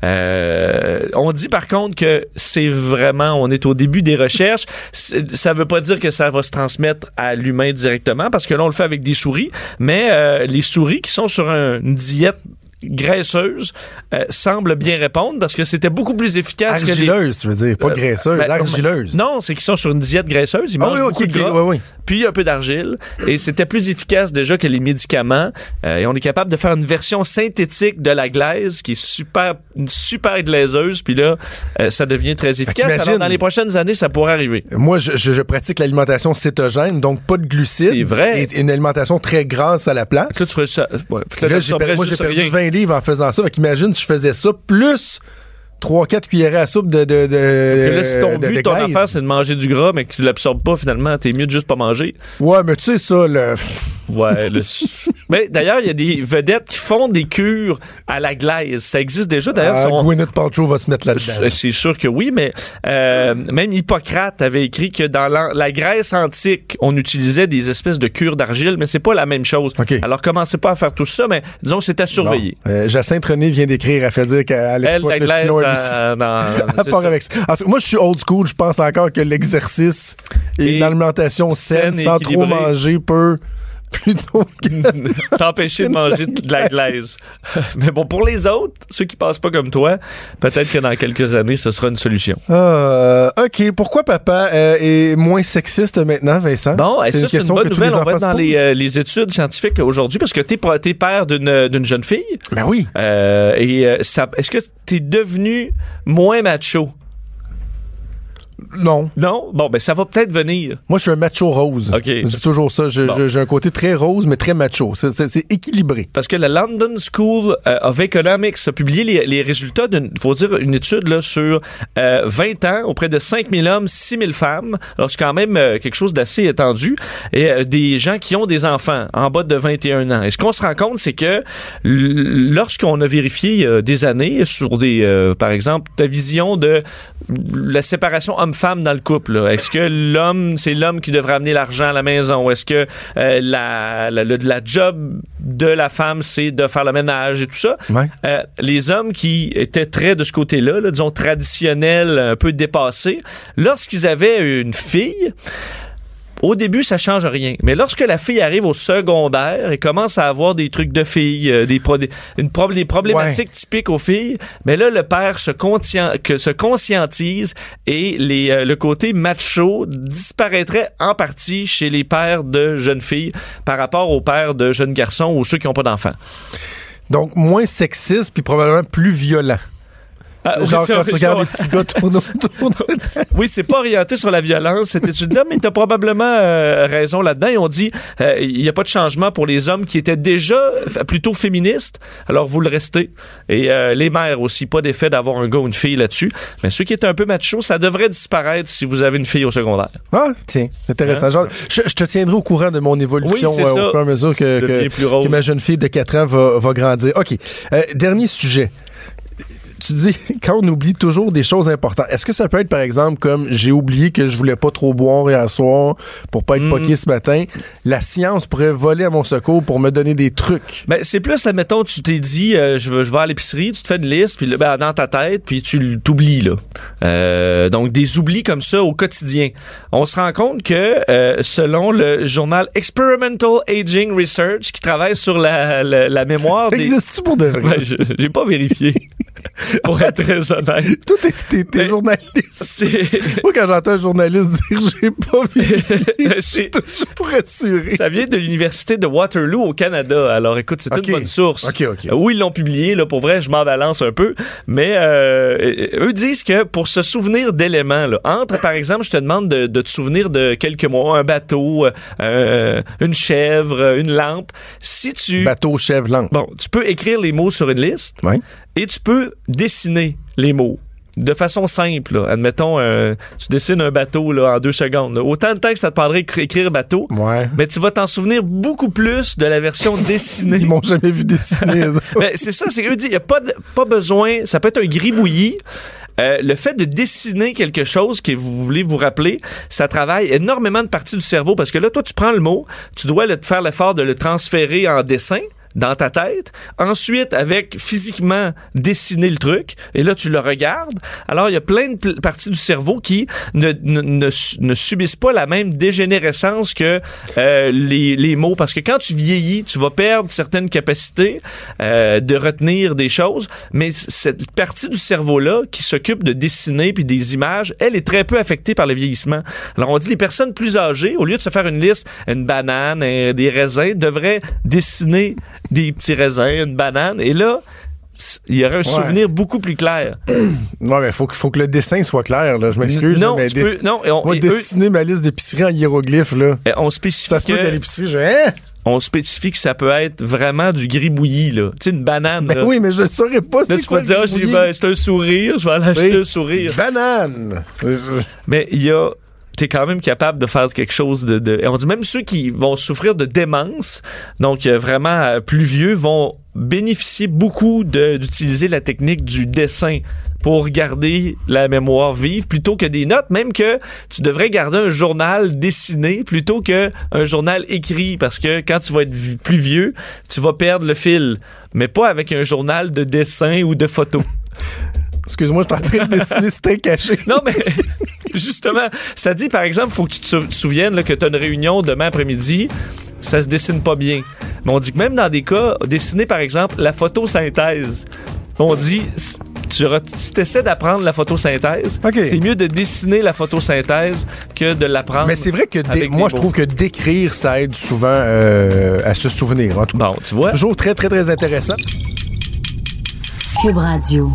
Euh, on dit par contre que c'est vraiment, on est au début des recherches. [LAUGHS] Ça veut pas dire que ça va se transmettre à l'humain directement parce que là on le fait avec des souris, mais euh, les souris qui sont sur un- une diète graisseuse euh, semblent bien répondre parce que c'était beaucoup plus efficace que les Argileuse, tu veux dire, pas Euh, graisseuse, ben, argileuse. non, c'est qu'ils sont sur une diète graisseuse, ils Ah mangent oui, beaucoup de gras, puis un peu d'argile, et c'était plus efficace déjà que les médicaments. Euh, et on est capable de faire une version synthétique de la glaise qui est super, une super glaiseuse, puis là, euh, ça devient très efficace. Alors dans les prochaines années, ça pourrait arriver. Moi, je, pratique l'alimentation cétogène, donc pas de glucides. C'est vrai. Et une alimentation très grasse à la place. Là, tu ferais ça. Ouais, fait que là, Là, tu j'ai moi, perdu rien. 20 livres en faisant ça. Fait qu'imagine si je faisais ça, plus 3-4 cuillerées à soupe de, de, de, Que là, si ton but, de ton affaire, c'est de manger du gras, mais que tu l'absorbes pas, finalement, t'es mieux de juste pas manger. Ouais, mais tu sais ça, là. Ouais. le- mais d'ailleurs, il y a des vedettes qui font des cures à la glaise. Ça existe déjà. D'ailleurs, Ah, Gwyneth Paltrow va se mettre là-dedans. C'est sûr que oui, mais euh, même Hippocrate avait écrit que dans la, la Grèce antique, on utilisait des espèces de cures d'argile, mais c'est pas la même chose. Alors commencez pas à faire tout ça, mais disons que c'est à surveiller. Euh, Jacinthe René vient d'écrire, elle fait dire qu'elle Elle, exploite la glaise, euh, [LAUGHS] c'est part avec ça. Moi, je suis old school. Je pense encore que l'exercice et, Et une alimentation saine, sans trop manger, peut [LAUGHS] plutôt que... [LAUGHS] T'empêcher de manger de la glaise. [LAUGHS] mais bon, pour les autres, ceux qui passent pas comme toi, peut-être que dans quelques années, ce sera une solution. Euh, OK. Pourquoi papa euh, est moins sexiste maintenant, Vincent? Bon, ça, c'est une bonne que nouvelle. On va être dans les, euh, les études scientifiques aujourd'hui parce que t'es, t'es père d'une, d'une jeune fille. Ben oui. Euh, et euh, ça, est-ce que t'es devenu moins macho? Non. Non? Bon, ben ça va peut-être venir. Moi, je suis un macho rose. OK. Je dis toujours ça. Bon. J'ai un côté très rose, mais très macho. C'est- équilibré. Parce que la London School euh, of Economics a publié les, les résultats d'une, faut dire, une étude là, sur euh, 20 ans auprès de 5000 hommes, 6000 femmes. Alors, c'est quand même euh, quelque chose d'assez étendu. Et euh, des gens qui ont des enfants en bas de 21 ans. Et ce qu'on se rend compte, c'est que lorsqu'on a vérifié des années sur des, par exemple, ta vision de la séparation homme-femme dans le couple, est-ce que l'homme, c'est l'homme qui devrait amener l'argent à la maison? Est-ce que euh, la, la, le- la job de la femme, c'est de faire le ménage et tout ça? Ouais. Euh, les hommes qui étaient très de ce côté-là, là, disons traditionnels, un peu dépassés, lorsqu'ils avaient une fille, au début, ça change rien. Mais lorsque la fille arrive au secondaire et commence à avoir des trucs de filles, euh, des, pro- des- une pro- des problématiques typiques aux filles, mais là, le père se, conscien- que se conscientise et les, euh, le côté macho disparaîtrait en partie chez les pères de jeunes filles par rapport aux pères de jeunes garçons ou ceux qui n'ont pas d'enfants. Donc, moins sexiste, puis probablement plus violent. Ah, Genre, oui, quand tu regardes [LAUGHS] les petits gars autour de [LAUGHS] Oui, c'est pas orienté sur la violence, cette étude-là, mais t'as probablement euh, raison là-dedans. Ont dit euh, il n'y a pas de changement pour les hommes qui étaient déjà plutôt féministes, alors vous le restez. Et euh, les mères aussi, pas d'effet d'avoir un gars ou une fille là-dessus. Mais ceux qui étaient un peu machos, ça devrait disparaître si vous avez une fille au secondaire. Ah, tiens, intéressant. Genre, je, je te tiendrai au courant de mon évolution Hein? Oui, au fur et à mesure que, ma jeune fille de 4 ans va, va grandir. OK. Dernier sujet. Tu dis, [LAUGHS] quand on oublie toujours des choses importantes, est-ce que ça peut être, par exemple, comme j'ai oublié que je voulais pas trop boire hier soir pour pas être Mm. poqué ce matin, la science pourrait voler à mon secours pour me donner des trucs? Ben, c'est plus, là, mettons, tu t'es dit, euh, je, vais, je vais à l'épicerie, tu te fais une liste, puis là, ben, dans ta tête, puis tu t'oublies, là. Euh, donc, des oublis comme ça au quotidien. On se rend compte que, euh, selon le journal Experimental Aging Research, qui travaille sur la, la, la mémoire des... Existe-tu pour de vrai? Ben, j'ai pas vérifié, [LAUGHS] pour être très honnête. [LAUGHS] Toi, t'es, t'es- t'es journaliste. Moi, quand j'entends un journaliste dire j'ai pas [LAUGHS] vérifié, c'est- toujours rassuré. Ça vient de l'université de Waterloo au Canada. Alors écoute, c'est Ok. une bonne source. Ok, ok. Euh, Où ils l'ont publié, là, pour vrai, je m'en balance un peu. Mais euh, eux disent que pour se souvenir d'éléments, là, entre, par exemple, je te demande de, de te souvenir de quelques mots, un bateau, euh, une chèvre, une lampe. Si tu... Bateau, chèvre, langue. Bon, tu peux écrire les mots sur une liste Ouais. Et tu peux dessiner les mots. De façon simple, là. admettons, euh, tu dessines un bateau là, en deux secondes. là. Autant de temps que ça te prendrait écri- écrire bateau, Ouais. mais tu vas t'en souvenir beaucoup plus de la version [LAUGHS] dessinée. Ils m'ont jamais vu dessiner. ça. [LAUGHS] Ben, c'est ça, c'est eux disent, il n'y a pas, de- pas besoin, ça peut être un gribouillis. Euh, le fait de dessiner quelque chose que vous voulez vous rappeler, ça travaille énormément de parties du cerveau parce que là, toi, tu prends le mot, tu dois le, faire l'effort de le transférer en dessin dans ta tête. Ensuite, avec physiquement dessiner le truc, et là, tu le regardes. Alors, il y a plein de parties du cerveau qui ne, ne, ne, su- ne subissent pas la même dégénérescence que euh, les, les mots. Parce que quand tu vieillis, tu vas perdre certaines capacités euh, de retenir des choses, mais cette partie du cerveau-là qui s'occupe de dessiner puis des images, elle est très peu affectée par le vieillissement. Alors, on dit les personnes plus âgées, au lieu de se faire une liste, une banane, un- des raisins, devraient dessiner des petits raisins, une banane, et là, il y aurait un souvenir beaucoup plus clair. [CLEARS THROAT] Non, mais faut, faut que le dessin soit clair. Là. Je m'excuse. non, là, mais tu peux, non, et on, Moi, et eux, dessiner ma liste d'épicerie en hiéroglyphes, là. on spécifie Ça se peut l'épicerie, je hein? on spécifie que ça peut être vraiment du gribouillis, là. Tu sais, une banane, Ben là. oui, mais je ne saurais pas Là, c'est tu quoi vas dire, ah, ben, c'est un sourire, je vais aller acheter un sourire. Banane! Mais il y a t'es quand même capable de faire quelque chose de, de- on dit même ceux qui vont souffrir de démence donc euh, vraiment euh, plus vieux vont bénéficier beaucoup d'utiliser la technique du dessin pour garder la mémoire vive plutôt que des notes. Même que tu devrais garder un journal dessiné plutôt que un journal écrit parce que quand tu vas être plus vieux tu vas perdre le fil mais pas avec un journal de dessin ou de photos [LAUGHS] Excuse-moi, je suis en train de dessiner, c'était caché. [LAUGHS] Non, mais justement, ça dit, par exemple, faut que tu te sou- souviennes là, que tu as une réunion demain après-midi, ça se dessine pas bien. Mais on dit que même dans des cas, dessiner, par exemple, la photosynthèse, on dit, tu, si essaies d'apprendre la photosynthèse, c'est mieux de dessiner la photosynthèse que de l'apprendre. Mais c'est vrai que moi, des je trouve que d'écrire, ça aide souvent euh, à se souvenir. En tout cas, Bon, tu vois. toujours très, très, très intéressant. Cube Radio.